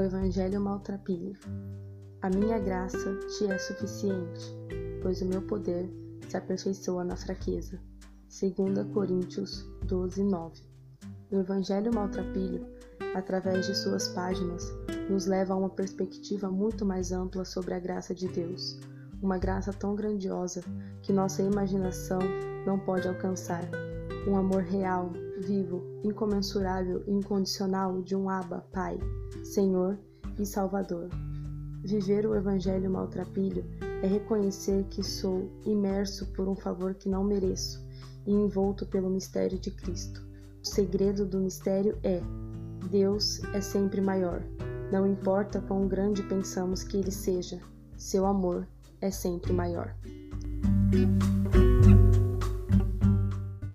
Evangelho maltrapilho. A minha graça te é suficiente, pois o meu poder se aperfeiçoa na fraqueza. 2 Coríntios 12, 9. O Evangelho maltrapilho, através de suas páginas, nos leva a uma perspectiva muito mais ampla sobre a graça de Deus, uma graça tão grandiosa que nossa imaginação não pode alcançar. Um amor real, vivo, incomensurável e incondicional de um Abba, Pai, Senhor e Salvador. Viver o Evangelho maltrapilho é reconhecer que sou imerso por um favor que não mereço e envolto pelo mistério de Cristo. O segredo do mistério é: Deus é sempre maior. Não importa quão grande pensamos que Ele seja, seu amor é sempre maior.